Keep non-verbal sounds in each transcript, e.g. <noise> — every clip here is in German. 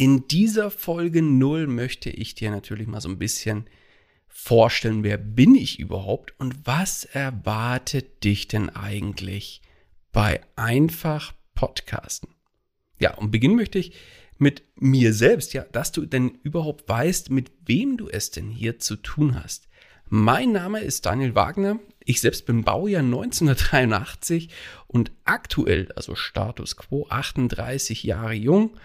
in dieser Folge 0 möchte ich dir natürlich mal so ein bisschen vorstellen, wer bin ich überhaupt und was erwartet dich denn eigentlich bei einfach Podcasten? Ja, und beginnen möchte ich mit mir selbst, ja, dass du denn überhaupt weißt, mit wem du es denn hier zu tun hast. Mein Name ist Daniel Wagner. Ich selbst bin Baujahr 1983 und aktuell, also Status quo, 38 Jahre jung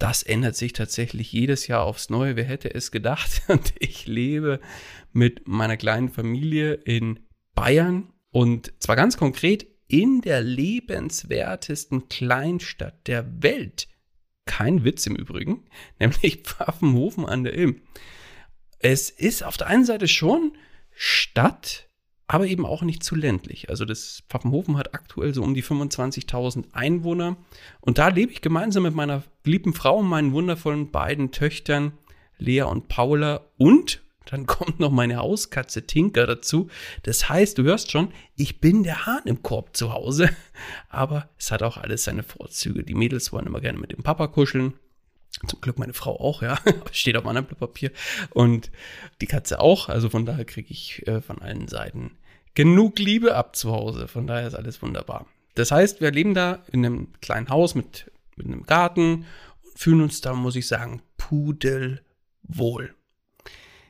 das ändert sich tatsächlich jedes Jahr aufs Neue. Wer hätte es gedacht? <laughs> Und ich lebe mit meiner kleinen Familie in Bayern und zwar ganz konkret in der lebenswertesten Kleinstadt der Welt. Kein Witz im Übrigen, <laughs> nämlich Pfaffenhofen an der Ilm. Es ist auf der einen Seite schon Stadt, aber eben auch nicht zu ländlich. Also das Pfaffenhofen hat aktuell so um die 25.000 Einwohner und da lebe ich gemeinsam mit meiner lieben Frau und meinen wundervollen beiden Töchtern Lea und Paula und dann <laughs> kommt noch meine Hauskatze Tinker dazu. Das heißt, du hörst schon, ich bin der Hahn im Korb zu Hause, <laughs> aber es hat auch alles seine Vorzüge. Die Mädels wollen immer gerne mit dem Papa kuscheln. Zum Glück meine Frau auch, ja. <laughs> Steht auf meinem Blatt Papier. Und die Katze auch. Also von daher kriege ich äh, von allen Seiten genug Liebe ab zu Hause. Von daher ist alles wunderbar. Das heißt, wir leben da in einem kleinen Haus mit, mit einem Garten und fühlen uns da, muss ich sagen, pudelwohl.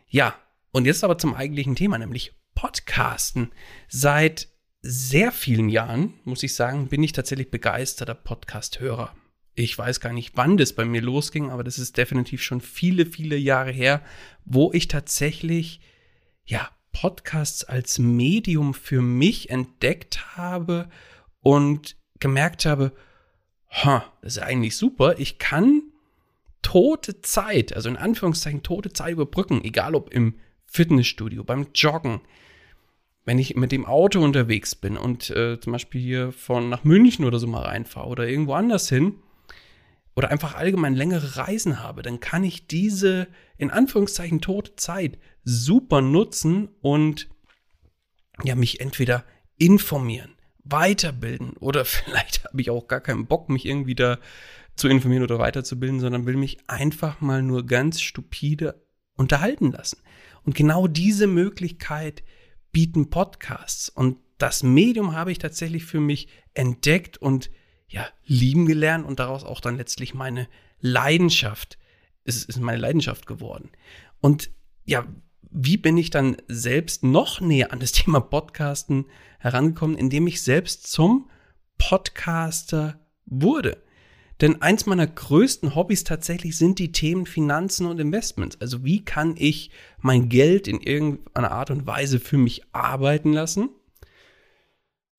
Ja, und jetzt aber zum eigentlichen Thema, nämlich Podcasten. Seit sehr vielen Jahren, muss ich sagen, bin ich tatsächlich begeisterter Podcast-Hörer. Ich weiß gar nicht, wann das bei mir losging, aber das ist definitiv schon viele, viele Jahre her, wo ich tatsächlich, ja, Podcasts als Medium für mich entdeckt habe und gemerkt habe, ha, das ist eigentlich super. Ich kann tote Zeit, also in Anführungszeichen tote Zeit überbrücken, egal ob im Fitnessstudio, beim Joggen, wenn ich mit dem Auto unterwegs bin und äh, zum Beispiel hier von nach München oder so mal reinfahre oder irgendwo anders hin oder einfach allgemein längere Reisen habe, dann kann ich diese in Anführungszeichen tote Zeit super nutzen und ja, mich entweder informieren, weiterbilden oder <laughs> vielleicht habe ich auch gar keinen Bock, mich irgendwie da zu informieren oder weiterzubilden, sondern will mich einfach mal nur ganz stupide unterhalten lassen. Und genau diese Möglichkeit bieten Podcasts. Und das Medium habe ich tatsächlich für mich entdeckt und ja, lieben gelernt und daraus auch dann letztlich meine Leidenschaft. Es ist meine Leidenschaft geworden. Und ja, wie bin ich dann selbst noch näher an das <laughs> Thema Podcasten herangekommen, indem ich selbst zum Podcaster wurde. Denn eins meiner größten Hobbys tatsächlich sind die Themen Finanzen und Investments. Also wie kann ich mein Geld in irgendeiner Art und Weise für mich arbeiten lassen?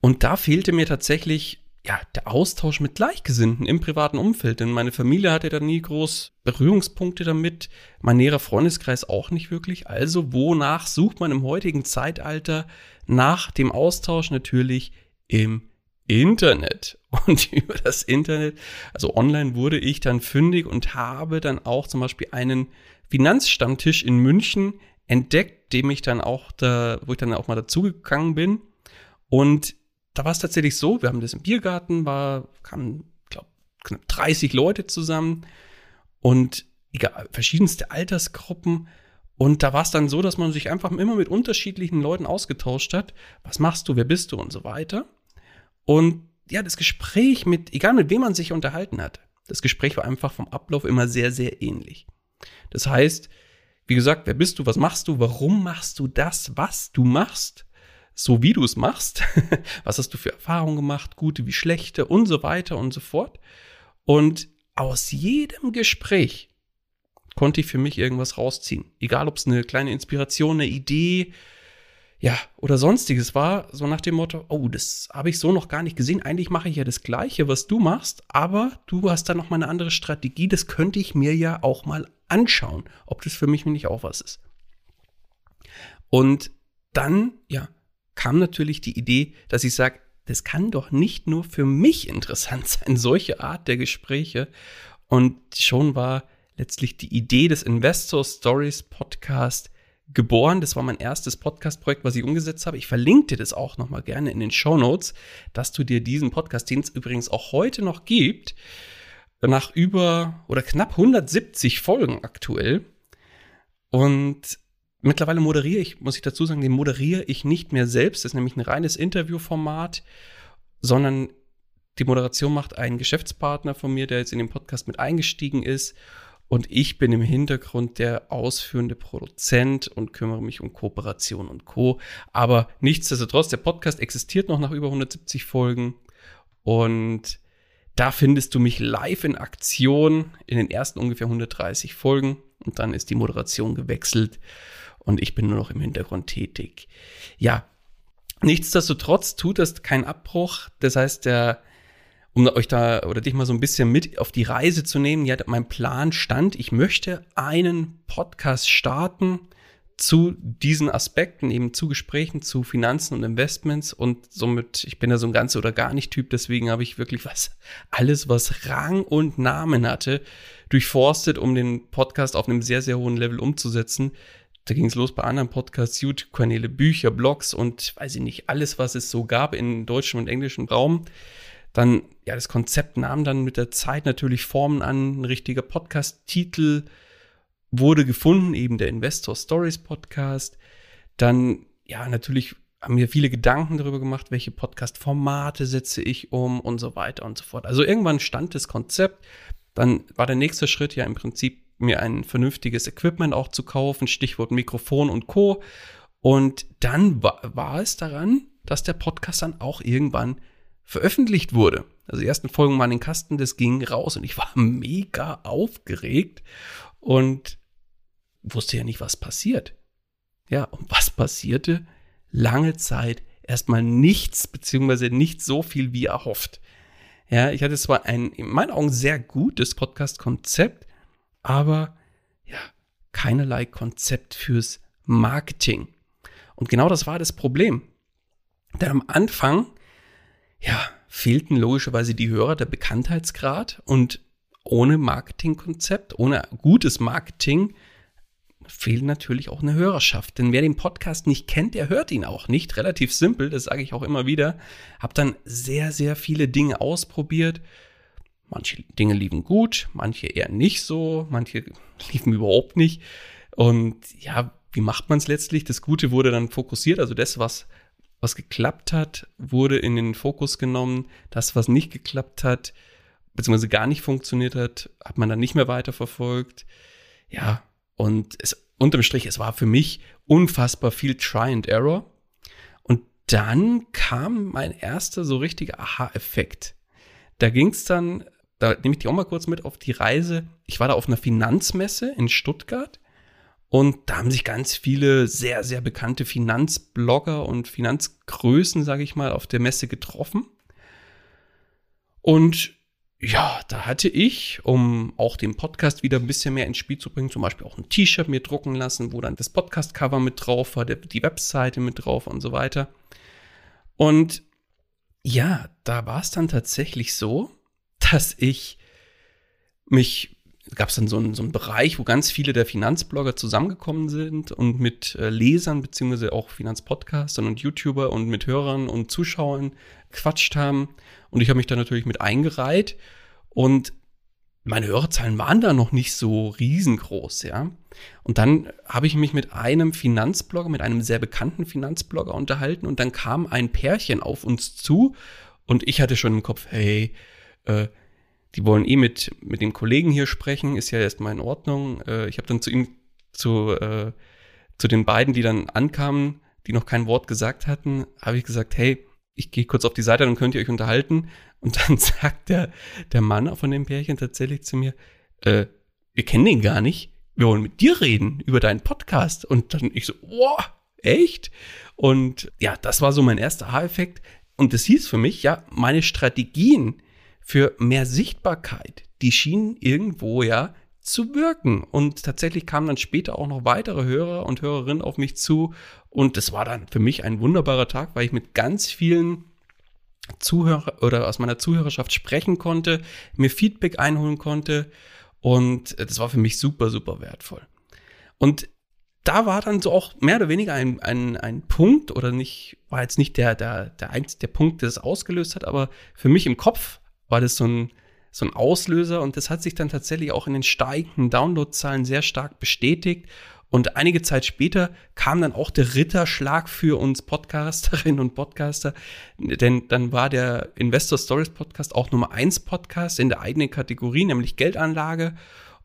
Und da fehlte mir tatsächlich ja, der Austausch mit Gleichgesinnten im privaten Umfeld, denn meine Familie hatte da nie groß Berührungspunkte damit, mein näherer Freundeskreis auch nicht wirklich. Also wonach sucht man im heutigen Zeitalter nach dem Austausch natürlich im Internet. <laughs> Und über das Internet, also online wurde ich dann fündig und habe dann auch zum Beispiel einen Finanzstammtisch in München entdeckt, dem ich dann auch da, wo ich dann auch mal dazugegangen bin. Und da war es tatsächlich so, wir haben das im Biergarten, war, kamen, glaube knapp 30 Leute zusammen und egal, verschiedenste Altersgruppen. Und da war es dann so, dass man sich einfach immer mit unterschiedlichen Leuten ausgetauscht hat. Was machst du, wer bist du und so weiter. Und ja, das Gespräch mit, egal mit wem man sich unterhalten hat, das Gespräch war einfach vom Ablauf immer sehr, sehr ähnlich. Das heißt, wie gesagt, wer bist du, was machst du, warum machst du das, was du machst? So wie du es machst. <laughs> Was hast du für Erfahrungen gemacht, gute wie schlechte und so weiter und so fort. Und aus jedem Gespräch konnte ich für mich irgendwas rausziehen. Egal, ob es eine kleine Inspiration, eine Idee, ja, oder sonstiges war, so nach dem Motto, oh, das habe ich so noch gar nicht gesehen. Eigentlich mache ich ja das Gleiche, was du machst, aber du hast da noch mal eine andere Strategie. Das könnte ich mir ja auch mal anschauen, ob das für mich nicht auch was ist. Und dann, ja, kam natürlich die Idee, dass ich sage, das kann doch nicht nur für mich interessant <laughs> sein, solche Art der Gespräche. Und schon war letztlich die Idee des Investor Stories Podcast geboren. Das war mein erstes Podcast-Projekt, was ich umgesetzt habe. Ich verlinke dir das auch nochmal gerne in den Show Notes, dass du dir diesen Podcast, den es übrigens auch heute noch gibt, nach über oder knapp 170 Folgen aktuell. Und Mittlerweile moderiere ich, muss ich dazu sagen, den moderiere ich nicht mehr selbst. Das ist nämlich ein reines Interviewformat, sondern die Moderation macht ein Geschäftspartner von mir, der jetzt in den Podcast mit eingestiegen ist. Und ich bin im Hintergrund der ausführende Produzent und kümmere mich um Kooperation und Co. Aber nichtsdestotrotz, der Podcast existiert noch nach über 170 Folgen. Und da findest du mich live in Aktion in den ersten ungefähr 130 Folgen. Und dann ist die Moderation gewechselt und ich bin nur noch im Hintergrund tätig. Ja, nichtsdestotrotz tut das keinen Abbruch. Das heißt, der, um euch da oder dich mal so ein bisschen mit auf die Reise zu nehmen, ja, mein Plan stand, ich möchte einen Podcast starten zu diesen Aspekten, eben zu Gesprächen zu Finanzen und Investments und somit, ich bin ja so ein ganz oder gar nicht Typ, deswegen habe ich wirklich was, alles, was Rang und Namen hatte, durchforstet, um den Podcast auf einem sehr, sehr hohen Level umzusetzen da ging es los bei anderen Podcasts, YouTube-Kanäle, Bücher, Blogs und weiß ich nicht, alles, was es so gab in deutschem und englischem Raum. Dann, ja, das Konzept nahm dann mit der Zeit natürlich Formen an. Ein richtiger Podcast-Titel wurde gefunden, eben der Investor Stories Podcast. Dann, ja, natürlich haben wir viele Gedanken darüber gemacht, welche Podcast-Formate setze ich um und so weiter und so fort. Also irgendwann stand das Konzept. Dann war der nächste Schritt ja im Prinzip mir ein vernünftiges Equipment auch zu kaufen, Stichwort Mikrofon und Co. Und dann war, war es daran, dass der Podcast dann auch irgendwann veröffentlicht wurde. Also die ersten Folgen waren in den Kasten, das ging raus und ich war <laughs> mega aufgeregt und wusste ja nicht, was passiert. Ja, und was passierte? Lange Zeit erstmal nichts, beziehungsweise nicht so viel wie erhofft. Ja, ich hatte zwar ein in meinen Augen sehr gutes Podcast-Konzept, aber ja, keinerlei Konzept fürs Marketing. Und genau das war das Problem. Denn am Anfang, ja, fehlten logischerweise die Hörer der Bekanntheitsgrad und ohne Marketingkonzept, ohne gutes Marketing fehlt natürlich auch eine Hörerschaft. Denn wer den Podcast nicht kennt, der hört ihn auch nicht. Relativ simpel, das sage ich auch immer wieder. Hab dann sehr, sehr viele Dinge ausprobiert, Manche Dinge liefen gut, manche eher nicht so, manche <laughs> liefen überhaupt nicht. Und ja, wie macht man es letztlich? Das Gute wurde dann fokussiert, also das, was, was geklappt hat, wurde in den Fokus genommen. Das, was nicht geklappt hat, beziehungsweise gar nicht funktioniert hat, hat man dann nicht mehr weiterverfolgt. Ja, und es, unterm Strich, es war für mich unfassbar viel Try and Error. Und dann kam mein erster so richtiger Aha-Effekt. Da ging es dann da nehme ich dich auch mal kurz mit auf die Reise. Ich war da auf einer Finanzmesse in Stuttgart Und da haben sich ganz viele sehr, sehr bekannte Finanzblogger und Finanzgrößen, sage ich mal, auf der Messe getroffen. Und ja, da hatte ich, um auch den Podcast wieder ein bisschen mehr ins Spiel zu bringen, zum Beispiel auch ein T-Shirt mir drucken lassen, wo dann das Podcast-Cover mit drauf war, die Webseite mit drauf und so weiter. Und ja, da war es dann tatsächlich so, dass ich mich, gab es dann so einen, so einen Bereich, wo ganz viele der Finanzblogger zusammengekommen sind und mit äh, Lesern beziehungsweise auch Finanzpodcastern und YouTuber und mit Hörern und Zuschauern quatscht haben. Und ich habe mich da natürlich mit eingereiht und meine Hörerzahlen waren da noch nicht so riesengroß, ja. Und dann habe ich mich mit einem Finanzblogger, mit einem sehr bekannten Finanzblogger unterhalten und dann kam ein Pärchen auf uns zu und ich hatte schon im Kopf, hey, äh, die wollen eh mit, mit dem Kollegen hier sprechen, ist ja erstmal in Ordnung. Äh, ich habe dann zu ihm, zu, äh, zu den beiden, die dann ankamen, die noch kein Wort gesagt hatten, habe ich gesagt, hey, ich gehe kurz auf die Seite, dann könnt ihr euch unterhalten. Und dann <laughs> sagt der, der Mann von dem Pärchen tatsächlich zu mir, äh, wir kennen den gar nicht, wir wollen mit dir reden über deinen Podcast. Und dann ich so, wow, echt? Und ja, das war so mein erster Haareffekt. Und das hieß für mich, ja, meine Strategien für mehr Sichtbarkeit, die schienen irgendwo ja zu wirken. Und tatsächlich kamen dann später auch noch weitere Hörer und Hörerinnen auf mich zu. Und das war dann für mich ein wunderbarer Tag, weil ich mit ganz vielen Zuhörer oder aus meiner Zuhörerschaft sprechen konnte, mir Feedback einholen konnte. Und das war für mich super, super wertvoll. Und da war dann so auch mehr oder weniger ein, ein, ein Punkt oder nicht, war jetzt nicht der, der, der, der Punkt, der es ausgelöst hat, aber für mich im Kopf war das so ein, so ein Auslöser und das hat sich dann tatsächlich auch in den steigenden Downloadzahlen sehr stark bestätigt. Und einige Zeit später kam dann auch der Ritterschlag für uns Podcasterinnen und Podcaster, denn dann war der Investor Stories Podcast auch Nummer eins Podcast in der eigenen Kategorie, nämlich Geldanlage.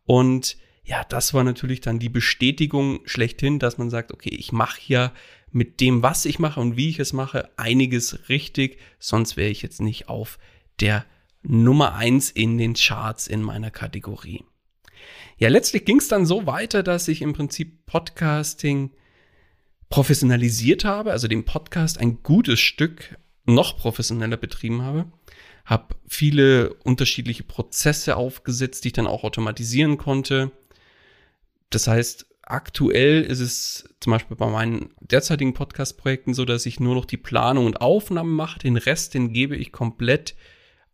Und ja, das war natürlich dann die Bestätigung schlechthin, dass man sagt, okay, ich mache hier mit dem, was ich mache und wie ich es mache, einiges richtig, sonst wäre ich jetzt nicht auf der Nummer eins in den Charts in meiner Kategorie. Ja, letztlich ging es dann so weiter, dass ich im Prinzip Podcasting professionalisiert habe, also den Podcast ein gutes Stück noch professioneller betrieben habe, habe viele unterschiedliche Prozesse aufgesetzt, die ich dann auch automatisieren konnte. Das heißt, aktuell ist es zum Beispiel bei meinen derzeitigen Podcast-Projekten so, dass ich nur noch die Planung und Aufnahmen mache. Den Rest, den gebe ich komplett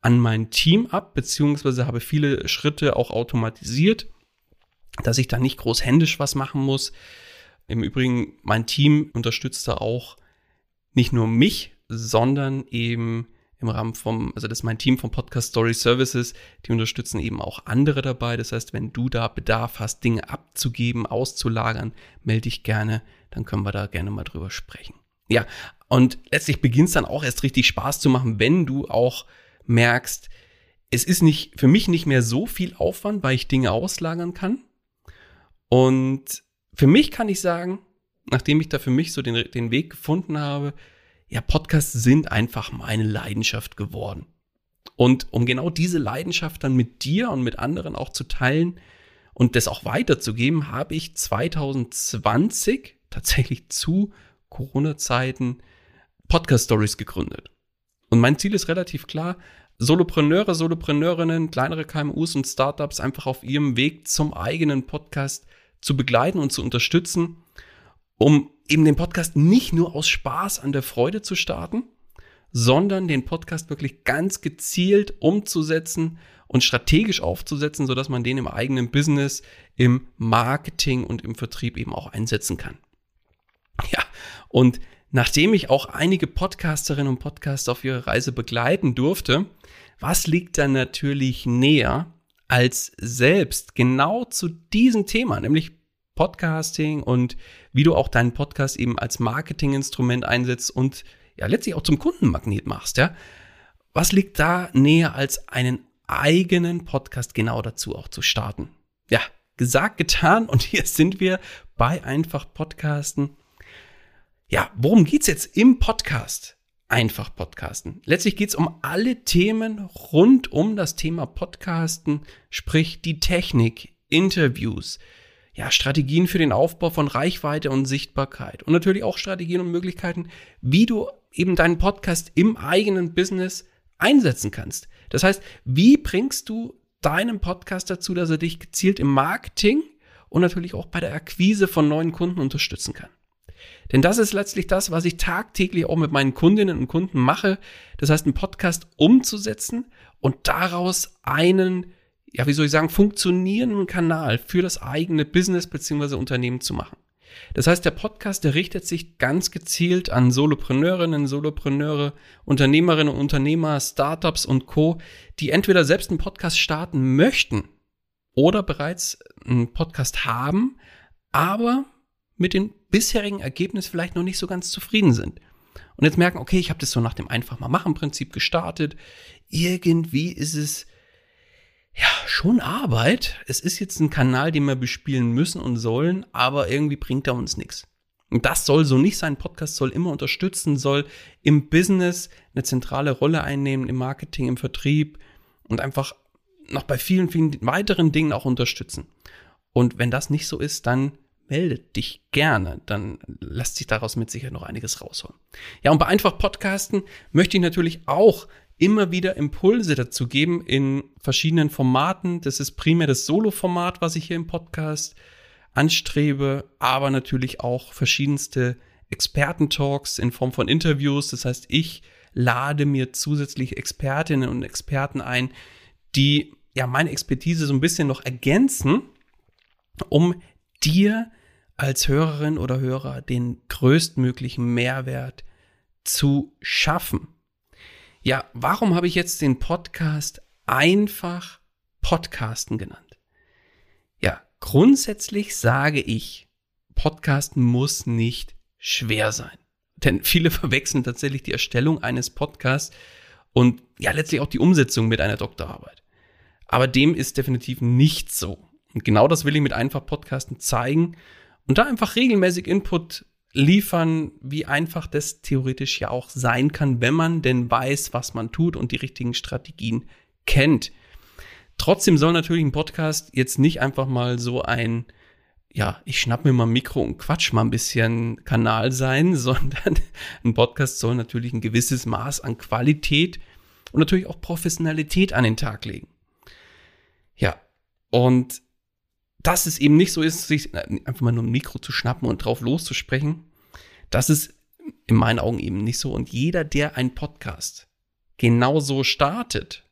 an mein Team ab, beziehungsweise habe viele Schritte auch automatisiert, dass ich da nicht groß händisch was machen muss. Im Übrigen, mein Team unterstützt da auch nicht nur mich, sondern eben im Rahmen vom, also das ist mein Team von Podcast Story Services, die unterstützen eben auch andere dabei. Das heißt, wenn du da Bedarf hast, Dinge abzugeben, auszulagern, melde dich gerne, dann können wir da gerne mal drüber sprechen. Ja, und letztlich beginnt es dann auch erst richtig Spaß zu machen, wenn du auch merkst, es ist nicht, für mich nicht mehr so viel Aufwand, weil ich Dinge auslagern kann. Und für mich kann ich sagen, nachdem ich da für mich so den, den Weg gefunden habe, ja, Podcasts sind einfach meine Leidenschaft geworden. Und um genau diese Leidenschaft dann mit dir und mit anderen auch zu teilen und das auch weiterzugeben, habe ich 2020 tatsächlich zu Corona-Zeiten Podcast Stories gegründet. Und mein Ziel ist relativ klar, Solopreneure, Solopreneurinnen, kleinere KMUs und Startups einfach auf ihrem Weg zum eigenen Podcast zu begleiten und zu unterstützen, um eben den Podcast nicht nur aus Spaß an der Freude zu starten, sondern den Podcast wirklich ganz gezielt umzusetzen und strategisch aufzusetzen, sodass man den im eigenen Business, im Marketing und im Vertrieb eben auch einsetzen kann. Ja, und Nachdem ich auch einige Podcasterinnen und Podcaster auf ihrer Reise begleiten durfte, was liegt dann natürlich näher, als selbst genau zu diesem Thema, nämlich Podcasting und wie du auch deinen Podcast eben als Marketinginstrument einsetzt und ja letztlich auch zum Kundenmagnet machst, ja? Was liegt da näher als einen eigenen Podcast genau dazu auch zu starten? Ja, gesagt, getan und hier sind wir bei einfach Podcasten ja, worum geht's jetzt im Podcast? Einfach Podcasten. Letztlich geht's um alle Themen rund um das Thema Podcasten, sprich die Technik, Interviews, ja, Strategien für den Aufbau von Reichweite und Sichtbarkeit und natürlich auch Strategien und Möglichkeiten, wie du eben deinen Podcast im eigenen Business einsetzen kannst. Das heißt, wie bringst du deinen Podcast dazu, dass er dich gezielt im Marketing und natürlich auch bei der Akquise von neuen Kunden unterstützen kann? Denn das ist letztlich das, was ich tagtäglich auch mit meinen Kundinnen und Kunden mache. Das heißt, einen Podcast umzusetzen und daraus einen ja, wie soll ich sagen, funktionierenden Kanal für das eigene Business bzw. Unternehmen zu machen. Das heißt, der Podcast, der richtet sich ganz gezielt an Solopreneurinnen, Solopreneure, Unternehmerinnen und Unternehmer, Startups und Co., die entweder selbst einen Podcast starten möchten oder bereits einen Podcast haben, aber mit dem bisherigen Ergebnis vielleicht noch nicht so ganz zufrieden sind. Und jetzt merken, okay, ich habe das so nach dem einfach mal machen Prinzip gestartet. Irgendwie ist es ja, schon Arbeit. Es ist jetzt ein Kanal, den wir bespielen müssen und sollen, aber irgendwie bringt er uns nichts. Und das soll so nicht sein. Podcast soll immer unterstützen, soll im Business eine zentrale Rolle einnehmen, im Marketing, im Vertrieb und einfach noch bei vielen, vielen weiteren Dingen auch unterstützen. Und wenn das nicht so ist, dann meldet dich gerne, dann lässt sich daraus mit Sicherheit noch einiges rausholen. Ja, und bei einfach Podcasten möchte ich natürlich auch immer wieder Impulse dazu geben in verschiedenen Formaten. Das ist primär das Solo-Format, was ich hier im Podcast anstrebe, aber natürlich auch verschiedenste Expertentalks in Form von Interviews. Das heißt, ich lade mir zusätzlich Expertinnen und Experten ein, die ja meine Expertise so ein bisschen noch ergänzen, um dir als Hörerin oder Hörer den größtmöglichen Mehrwert zu schaffen. Ja, warum habe ich jetzt den Podcast einfach Podcasten genannt? Ja, grundsätzlich sage ich, Podcasten muss nicht schwer sein. Denn viele <laughs> verwechseln tatsächlich die Erstellung eines Podcasts und ja, letztlich auch die Umsetzung mit einer Doktorarbeit. Aber dem ist definitiv nicht so. Und genau das will ich mit einfach Podcasten zeigen und da einfach regelmäßig Input liefern, wie einfach das theoretisch ja auch sein kann, wenn man denn weiß, was man tut und die richtigen Strategien kennt. Trotzdem soll natürlich ein Podcast jetzt nicht einfach mal so ein, ja, ich schnapp mir mal ein Mikro und quatsch mal ein bisschen Kanal sein, <laughs> sondern ein Podcast soll natürlich ein gewisses Maß an Qualität und natürlich auch Professionalität an den Tag legen. Ja, und dass es eben nicht so ist, sich einfach mal nur ein Mikro zu schnappen und drauf loszusprechen. Das ist in meinen Augen eben nicht so. Und jeder, der einen Podcast genauso startet,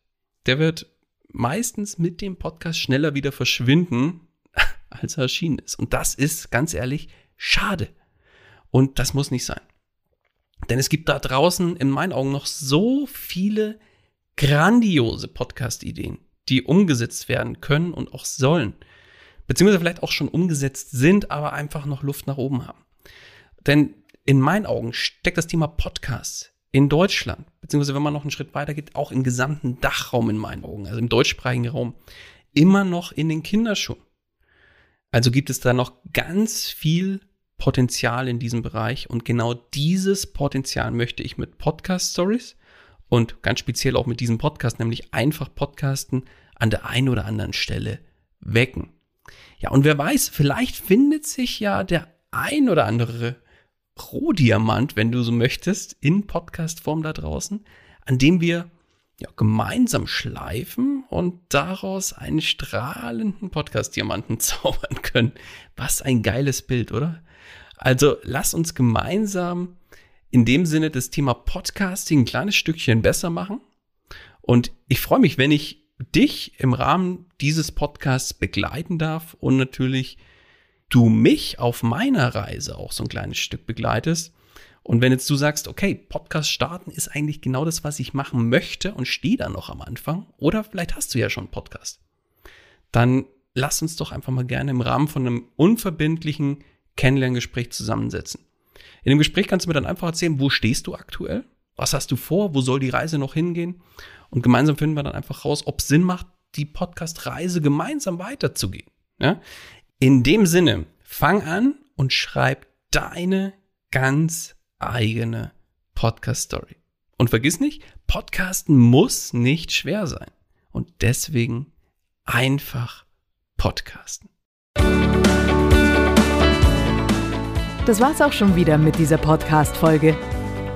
der wird meistens mit dem Podcast schneller wieder verschwinden, <laughs> als er erschienen ist. Und das ist, ganz ehrlich, schade. Und das muss nicht sein. Denn es gibt da draußen in meinen Augen noch so viele grandiose Podcast-Ideen, die umgesetzt werden können und auch sollen beziehungsweise vielleicht auch schon umgesetzt sind, aber einfach noch Luft nach oben haben. Denn in meinen Augen steckt das Thema Podcast in Deutschland, beziehungsweise wenn man noch einen Schritt weiter geht, auch im gesamten Dachraum in meinen Augen, also im deutschsprachigen Raum, immer noch in den Kinderschuhen. Also gibt es da noch ganz viel Potenzial in diesem Bereich und genau dieses Potenzial möchte ich mit Podcast Stories und ganz speziell auch mit diesem Podcast, nämlich einfach Podcasten, an der einen oder anderen Stelle wecken. Ja, und wer weiß, vielleicht findet sich ja der ein oder andere Rohdiamant, wenn du so möchtest, in Podcast-Form da draußen, an dem wir ja, gemeinsam schleifen und daraus einen strahlenden Podcast-Diamanten <laughs> zaubern können. Was ein geiles Bild, oder? Also lass uns gemeinsam in dem Sinne das Thema Podcasting ein kleines Stückchen besser machen. Und ich freue mich, wenn ich dich im Rahmen dieses Podcasts begleiten darf und natürlich du mich auf meiner Reise auch so ein kleines Stück begleitest. Und wenn jetzt du sagst, okay, Podcast starten ist eigentlich genau das, was ich machen möchte und stehe da noch am Anfang, oder vielleicht hast du ja schon einen Podcast, dann lass uns doch einfach mal gerne im Rahmen von einem unverbindlichen Kennenlerngespräch zusammensetzen. In dem Gespräch kannst du mir dann einfach erzählen, wo stehst du aktuell? Was hast du vor? Wo soll die Reise noch hingehen? Und gemeinsam finden wir dann einfach raus, ob es Sinn macht, die Podcast-Reise gemeinsam weiterzugehen. Ja? In dem Sinne, fang an und schreib deine ganz eigene Podcast-Story. Und vergiss nicht, Podcasten muss nicht schwer sein. Und deswegen einfach podcasten. Das war's auch schon wieder mit dieser Podcast-Folge.